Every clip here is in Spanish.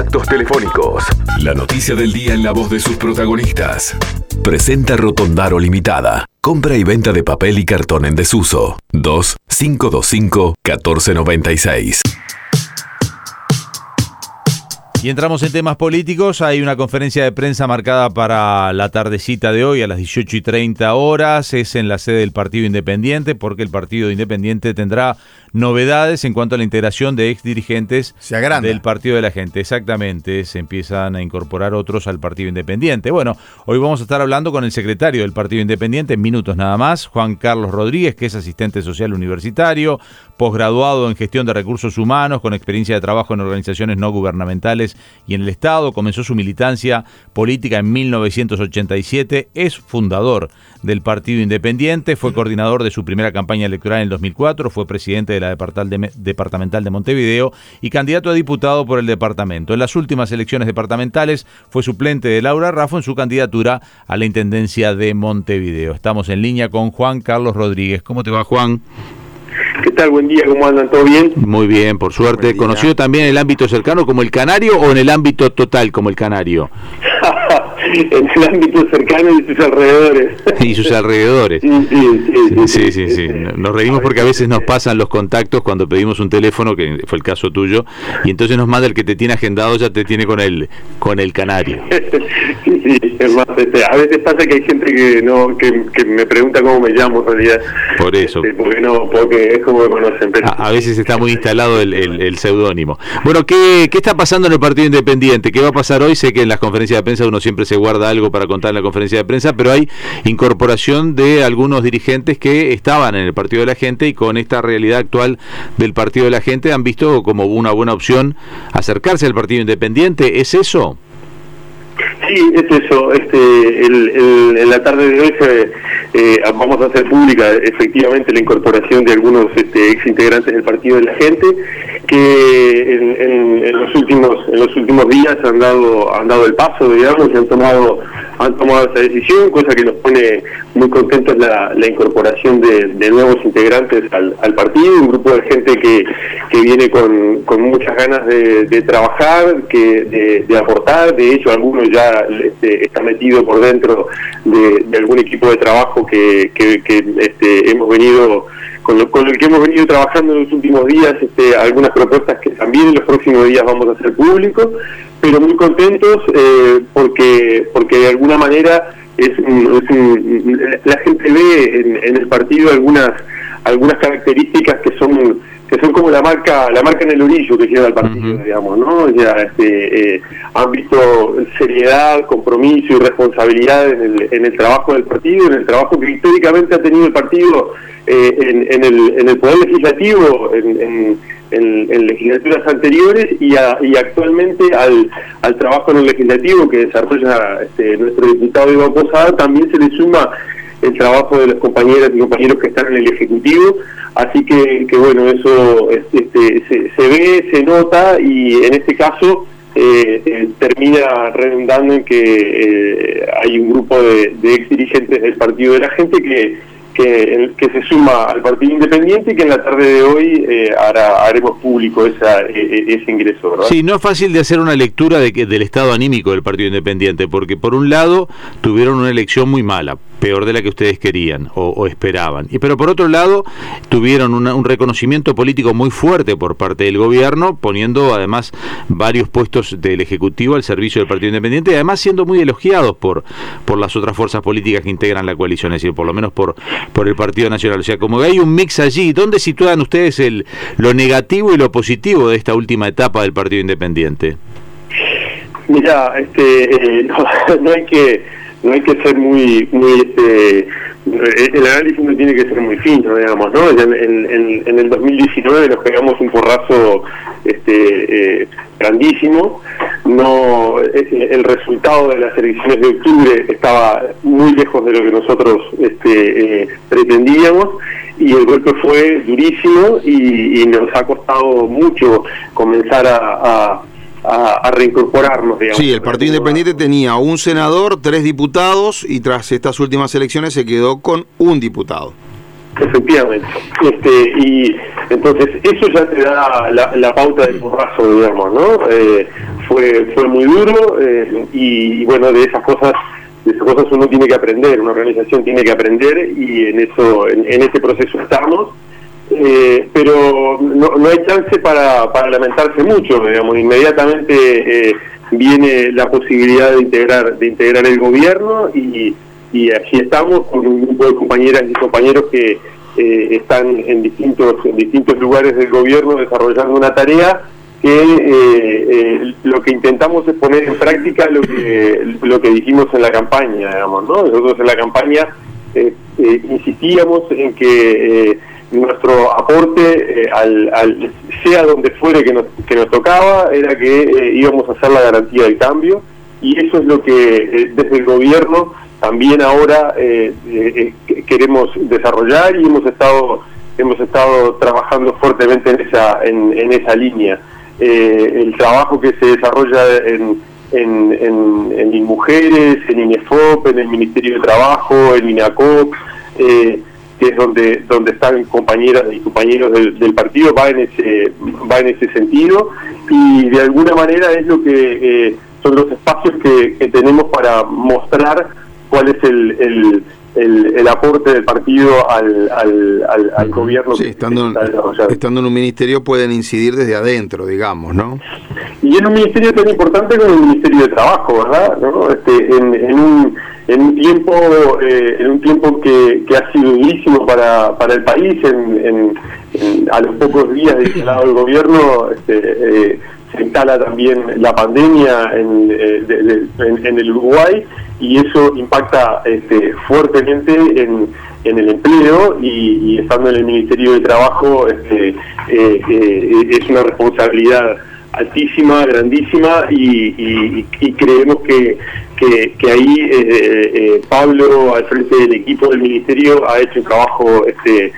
contactos telefónicos. La noticia del día en la voz de sus protagonistas. Presenta Rotondaro Limitada. Compra y venta de papel y cartón en desuso. 2 525 1496. Y entramos en temas políticos. Hay una conferencia de prensa marcada para la tardecita de hoy a las 18 y 30 horas. Es en la sede del Partido Independiente porque el Partido Independiente tendrá novedades en cuanto a la integración de ex dirigentes del Partido de la Gente. Exactamente, se empiezan a incorporar otros al Partido Independiente. Bueno, hoy vamos a estar hablando con el secretario del Partido Independiente en minutos nada más, Juan Carlos Rodríguez, que es asistente social universitario, posgraduado en gestión de recursos humanos, con experiencia de trabajo en organizaciones no gubernamentales y en el Estado. Comenzó su militancia política en 1987, es fundador del Partido Independiente, fue coordinador de su primera campaña electoral en el 2004, fue presidente de la departamental de Montevideo y candidato a diputado por el departamento. En las últimas elecciones departamentales fue suplente de Laura Raffo en su candidatura a la Intendencia de Montevideo. Estamos en línea con Juan Carlos Rodríguez. ¿Cómo te va, Juan? ¿Qué tal? Buen día, ¿cómo andan? ¿Todo bien? Muy bien, por suerte. ¿Conocido también en el ámbito cercano como el Canario o en el ámbito total como el Canario? en el ámbito cercano y sus alrededores. y sus alrededores. Sí sí sí, Nos reímos porque a veces nos pasan los contactos cuando pedimos un teléfono, que fue el caso tuyo, y entonces nos manda el que te tiene agendado, ya te tiene con el, con el Canario. sí, sí, es más, este, a veces pasa que hay gente que no que, me pregunta cómo me llamo en realidad. Por eso. Este, porque no, porque es como me conocen. A, veces está muy instalado el, el, seudónimo. Bueno, ¿qué, ¿qué está pasando en el Partido Independiente? ¿Qué va a pasar hoy? Sé que en las conferencias de prensa uno siempre se guarda algo para contar en la conferencia de prensa, pero hay incorporación de algunos dirigentes que estaban en el Partido de la Gente y con esta realidad actual del Partido de la Gente han visto como una buena opción acercarse al Partido Independiente. ¿Es eso? Sí, es eso. Este, en la tarde de hoy eh, vamos a hacer pública efectivamente la incorporación de algunos este, ex integrantes del Partido de la Gente que en, los últimos en los últimos días han dado han dado el paso, digamos, y han tomado han tomado esa decisión, cosa que nos pone muy contentos la, la incorporación de, nuevos integrantes al, partido, un grupo de gente que, que viene con, con muchas ganas de, trabajar, que de, aportar, de hecho algunos ya este, está metido por dentro de, algún equipo de trabajo que, que, este, hemos venido con lo, con que hemos venido trabajando en los últimos días, este, algunas propuestas que también en los próximos días vamos a hacer públicos, pero muy contentos eh, porque, porque de alguna manera es, la gente ve en, el partido algunas algunas características que son son como la marca la marca en el orillo que lleva el partido digamos no ya este, eh, han visto seriedad compromiso y responsabilidad en el, en el trabajo del partido en el trabajo que históricamente ha tenido el partido eh, en, el, en el poder legislativo en en, legislaturas anteriores y, actualmente al, al, trabajo en el legislativo que desarrolla este, nuestro diputado Iván Posada también se le suma el trabajo de los compañeras y compañeros que están en el Ejecutivo, así que, bueno, eso este, se, ve, se nota y en este caso eh, eh, termina redundando en que eh, hay un grupo de, de ex dirigentes del Partido de la Gente que que, que se suma al Partido Independiente y que en la tarde de hoy eh, haremos público esa, e, e, ese ingreso. ¿verdad? Sí, no es fácil de hacer una lectura de que, del estado anímico del Partido Independiente, porque por un lado tuvieron una elección muy mala, peor de la que ustedes querían o, esperaban. Y pero por otro lado, tuvieron un reconocimiento político muy fuerte por parte del gobierno, poniendo además varios puestos del Ejecutivo al servicio del Partido Independiente y además siendo muy elogiados por, por las otras fuerzas políticas que integran la coalición, es decir, por lo menos por, por el Partido Nacional. O sea, como que hay un mix allí, ¿dónde sitúan ustedes el, lo negativo y lo positivo de esta última etapa del Partido Independiente? Mira, este, eh, no hay que no hay que ser muy, muy este, el análisis no tiene que ser muy fino, digamos, ¿no? En, en, el 2019 nos pegamos un porrazo este, eh, grandísimo, no el resultado de las elecciones de octubre estaba muy lejos de lo que nosotros este, eh, pretendíamos y el golpe fue durísimo y, nos ha costado mucho comenzar a a, reincorporarnos. Digamos, sí, el Partido Independiente tenía un senador, tres diputados y tras estas últimas elecciones se quedó con un diputado. Efectivamente. Este, y entonces eso ya te da la, pauta del porrazo, digamos, ¿no? Eh, fue fue muy duro y, bueno de esas cosas de esas cosas uno tiene que aprender una organización tiene que aprender y en eso en, ese proceso estamos pero no, no, hay chance para, para lamentarse mucho digamos. Inmediatamente viene la posibilidad de integrar de integrar el gobierno y, y así estamos con un grupo de compañeras y compañeros que eh, están en distintos en distintos lugares del gobierno desarrollando una tarea que eh, eh, lo que intentamos es poner en práctica lo que lo que dijimos en la campaña digamos no nosotros en la campaña insistíamos en que nuestro aporte al, sea donde fuere que nos, que nos tocaba era que íbamos a hacer la garantía del cambio y eso es lo que desde el gobierno también ahora eh, eh, queremos desarrollar y hemos estado hemos estado trabajando fuertemente en esa en, esa línea. Eh, el trabajo que se desarrolla en en, en, en Mujeres, en INEFOP, en el Ministerio de Trabajo, en INACOP, que es donde donde están compañeras y compañeros del, partido, va en ese va en ese sentido y de alguna manera es lo que son los espacios que, que tenemos para mostrar cuál es el, el, el, aporte del partido al, al, al, gobierno. Sí, estando, estando en un ministerio pueden incidir desde adentro, digamos, ¿no? Y en un ministerio tan importante como el Ministerio de Trabajo, ¿verdad? ¿No? Este, en, en, un, en un tiempo eh, en un tiempo que, ha sido durísimo para, para el país, en, a los pocos días de instalado el gobierno, este, eh, se instala también la pandemia en, eh, en el Uruguay y eso impacta este, fuertemente en, en, el empleo y, estando en el Ministerio de Trabajo este, es una responsabilidad altísima, grandísima y, creemos que, que, ahí eh, Pablo al frente del equipo del ministerio ha hecho un trabajo este,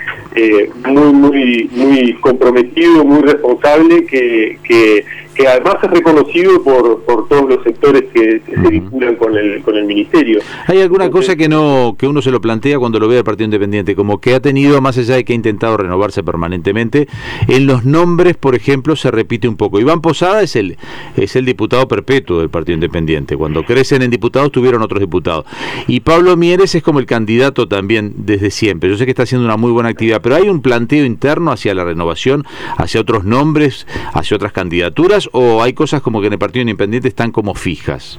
muy muy muy comprometido, muy responsable que, que que además es reconocido por, por todos los sectores que, se vinculan con el, con el ministerio. ¿Hay alguna cosa que no que uno se lo plantea cuando lo ve al Partido Independiente, como que ha tenido, más allá de que ha intentado renovarse permanentemente, en los nombres, por ejemplo, se repite un poco? Iván Posada es el, es el diputado perpetuo del Partido Independiente. Cuando crecen en diputados tuvieron otros diputados. Y Pablo Mieres es como el candidato también desde siempre. Yo sé que está haciendo una muy buena actividad, pero hay un planteo interno hacia la renovación, hacia otros nombres, hacia otras candidaturas o hay cosas como que en el Partido Independiente están como fijas?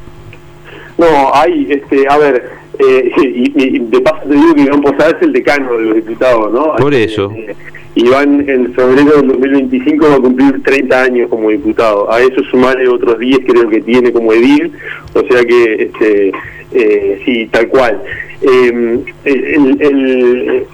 No, hay, este, a ver, eh, y, de paso te digo que Iván Posada es el decano de los diputados, ¿no? Por eso. Eh, Iván en febrero del 2025 va a cumplir 30 años como diputado. A eso sumarle otros 10 creo que tiene como edil, o sea que este, eh, sí, tal cual. Eh,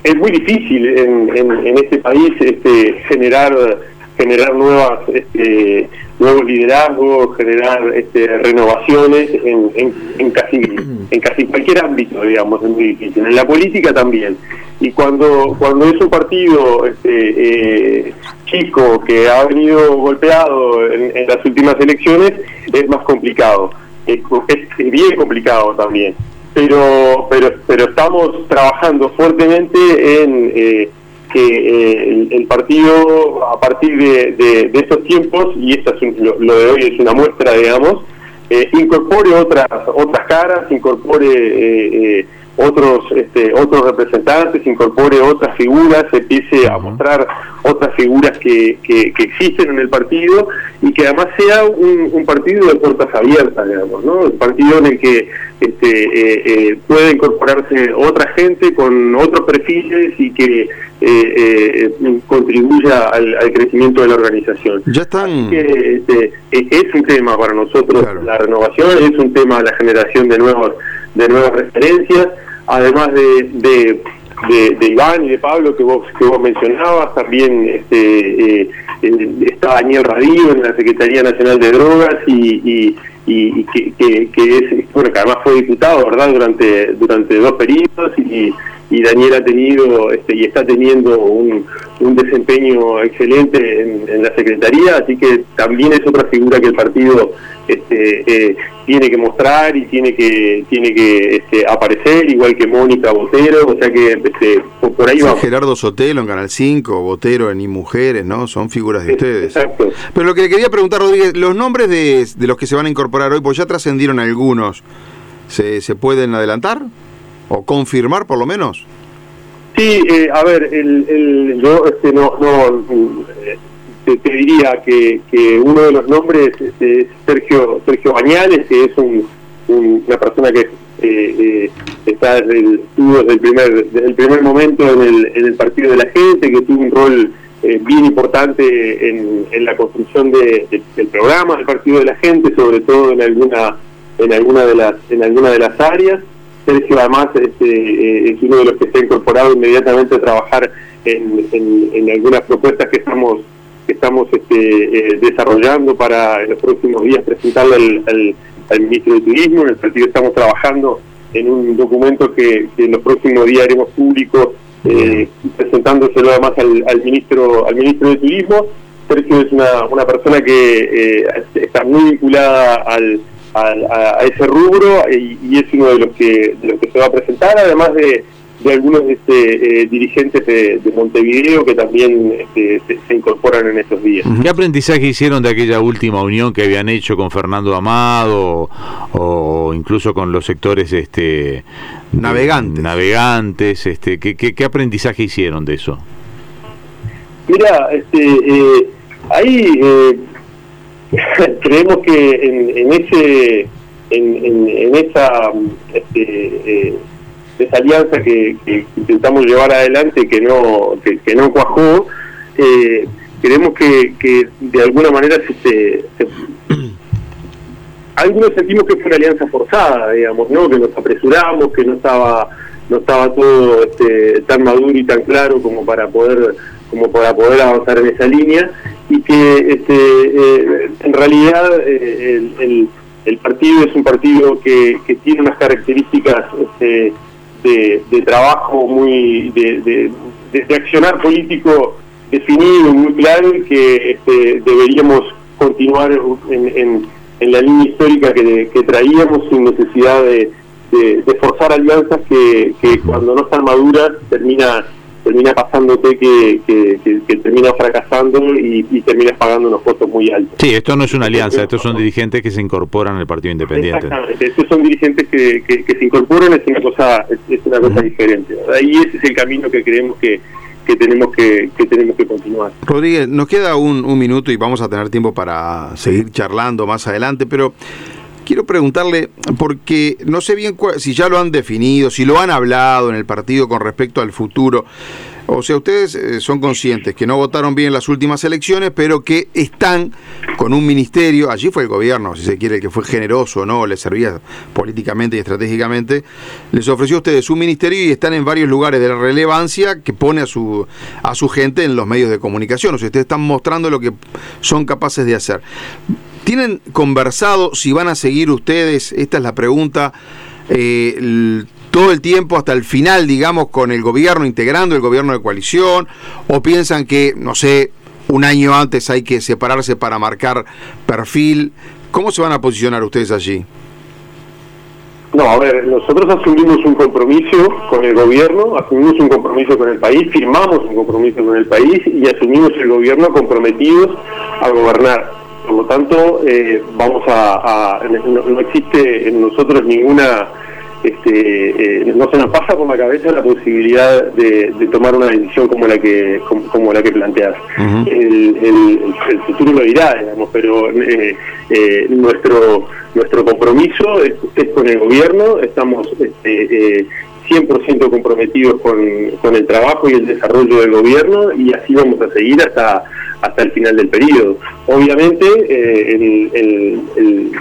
es muy difícil en, en, en, este país este, generar generar nuevas este, nuevos liderazgos, generar este, renovaciones en, en, casi en casi cualquier ámbito, digamos, es muy difícil. En la política también. Y cuando cuando es un partido este, eh, chico que ha venido golpeado en, las últimas elecciones, es más complicado. Es, es bien complicado también. Pero pero pero estamos trabajando fuertemente en eh, que eh, el, partido a partir de, estos tiempos y esta lo, de hoy es una muestra digamos eh, incorpore otras otras caras incorpore eh, otros este, otros representantes incorpore otras figuras empiece a mostrar otras figuras que, que, existen en el partido y que además sea un, partido de puertas abiertas digamos no el partido en el que este, puede incorporarse otra gente con otros perfiles y que eh, eh, contribuya al, crecimiento de la organización. Ya están. Este, e, es un tema para nosotros la renovación, es un tema la generación de nuevos de nuevas referencias, además de, de, Iván y de Pablo que vos que vos mencionabas, también este, eh, está Daniel Radío en la Secretaría Nacional de Drogas y, y, que, que, es bueno que además fue diputado verdad durante durante dos periodos y y Daniel ha tenido este, y está teniendo un, desempeño excelente en, la Secretaría, así que también es otra figura que el partido este, eh, tiene que mostrar y tiene que tiene que este, aparecer, igual que Mónica Botero, o sea que este, por, ahí va. Gerardo Sotelo en Canal 5, Botero en Y Mujeres, ¿no? Son figuras de ustedes. Exacto. Pero lo que le quería preguntar, Rodríguez, los nombres de, de los que se van a incorporar hoy, pues ya trascendieron algunos, ¿se, ¿se pueden adelantar? O confirmar por lo menos. Sí, eh, a ver, el, yo este, no, no te, diría que, que, uno de los nombres este, es Sergio Sergio Bañales, que es un, una persona que eh, eh, está desde el, desde el primer desde el primer momento en el, en el partido de la gente, que tuvo un rol bien importante en, en la construcción de, del programa del partido de la gente, sobre todo en alguna en alguna de las en alguna de las áreas. Sergio además este, eh, es uno de los que se ha incorporado inmediatamente a trabajar en, en, algunas propuestas que estamos que estamos este, eh, desarrollando para en los próximos días presentarle al, al, ministro de Turismo. En el partido estamos trabajando en un documento que, en los próximos días haremos público, eh, presentándoselo además al, al, ministro al ministro de Turismo. Sergio es una, una persona que está muy vinculada al a, ese rubro y, es uno de los que de los que se va a presentar, además de, de algunos este, eh, dirigentes de, Montevideo que también este, se, incorporan en estos días. ¿Qué aprendizaje hicieron de aquella última unión que habían hecho con Fernando Amado o, incluso con los sectores este navegantes? Navegantes, este, ¿qué, qué, aprendizaje hicieron de eso? Mira, este, eh, ahí eh, creemos que en, en ese en, en, esa este, eh, esa alianza que, intentamos llevar adelante que no que, no cuajó eh, creemos que, que de alguna manera se, algunos sentimos que fue una alianza forzada digamos no que nos apresuramos que no estaba no estaba todo este, tan maduro y tan claro como para poder como para poder avanzar en esa línea y que este, eh, en realidad eh, el, partido es un partido que, que tiene unas características este, de, trabajo muy de, de, accionar político definido muy claro y que este, deberíamos continuar en, en, en, la línea histórica que, que traíamos sin necesidad de, forzar alianzas que, que cuando no están maduras termina termina pasándote que, que, termina fracasando y, terminas pagando unos costos muy altos. Sí, esto no es una alianza, estos son dirigentes que se incorporan al Partido Independiente. Exactamente, estos son dirigentes que, se incorporan, es una cosa, es, una cosa diferente. Ahí ese es el camino que creemos que, que tenemos que, que tenemos que continuar. Rodríguez, nos queda un, un minuto y vamos a tener tiempo para seguir charlando más adelante, pero quiero preguntarle, porque no sé bien si ya lo han definido, si lo han hablado en el partido con respecto al futuro. O sea, ustedes eh, son conscientes que no votaron bien en las últimas elecciones, pero que están con un ministerio, allí fue el gobierno, si se quiere, que fue generoso, ¿no? Les servía políticamente y estratégicamente, les ofreció a ustedes un ministerio y están en varios lugares de la relevancia que pone a su, a su gente en los medios de comunicación. O sea, ustedes están mostrando lo que son capaces de hacer. ¿Tienen conversado si van a seguir ustedes, esta es la pregunta, eh, todo el tiempo hasta el final, digamos, con el gobierno, integrando el gobierno de coalición? ¿O piensan que, no sé, un año antes hay que separarse para marcar perfil? ¿Cómo se van a posicionar ustedes allí? No, a ver, nosotros asumimos un compromiso con el gobierno, asumimos un compromiso con el país, firmamos un compromiso con el país y asumimos el gobierno comprometidos a gobernar. Por lo tanto, eh, vamos a, no, existe en nosotros ninguna, este, eh, no se nos pasa por la cabeza la posibilidad de, tomar una decisión como la que como, la que planteas. el, futuro lo dirá, digamos, pero eh, nuestro nuestro compromiso es, con el gobierno, estamos este, 100% comprometidos con, con el trabajo y el desarrollo del gobierno y así vamos a seguir hasta hasta el final del periodo. Obviamente, eh, en,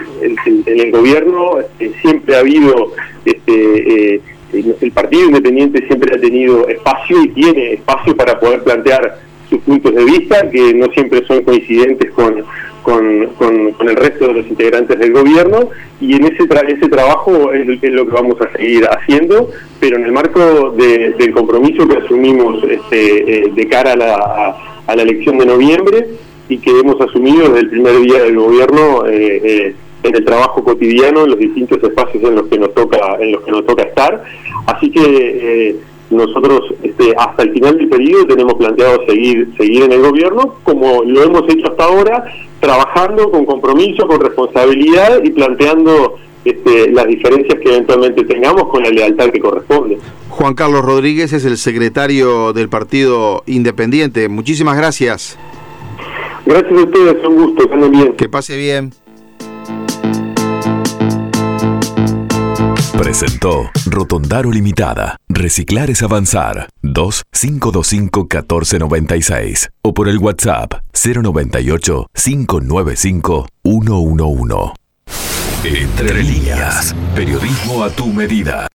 el, gobierno eh, siempre ha habido, este, eh, el Partido Independiente siempre ha tenido espacio y tiene espacio para poder plantear sus puntos de vista, que no siempre son coincidentes con, con, con, el resto de los integrantes del gobierno y en ese, ese trabajo es, lo que vamos a seguir haciendo, pero en el marco del compromiso que asumimos este, eh, de cara a la, a, la, elección de noviembre y que hemos asumido desde el primer día del gobierno eh, eh, en el trabajo cotidiano, en los distintos espacios en los que nos toca, en los que nos toca estar. Así que nosotros este, hasta el final del periodo tenemos planteado seguir seguir en el gobierno como lo hemos hecho hasta ahora trabajando con compromiso con responsabilidad y planteando este, las diferencias que eventualmente tengamos con la lealtad que corresponde Juan Carlos Rodríguez es el secretario del partido Independiente muchísimas gracias gracias a ustedes un gusto bien que pase bien Presentó Rotondaro Limitada. Reciclar es avanzar. 2-525-1496. O por el WhatsApp 098-595-111. Entre líneas. Periodismo a tu medida.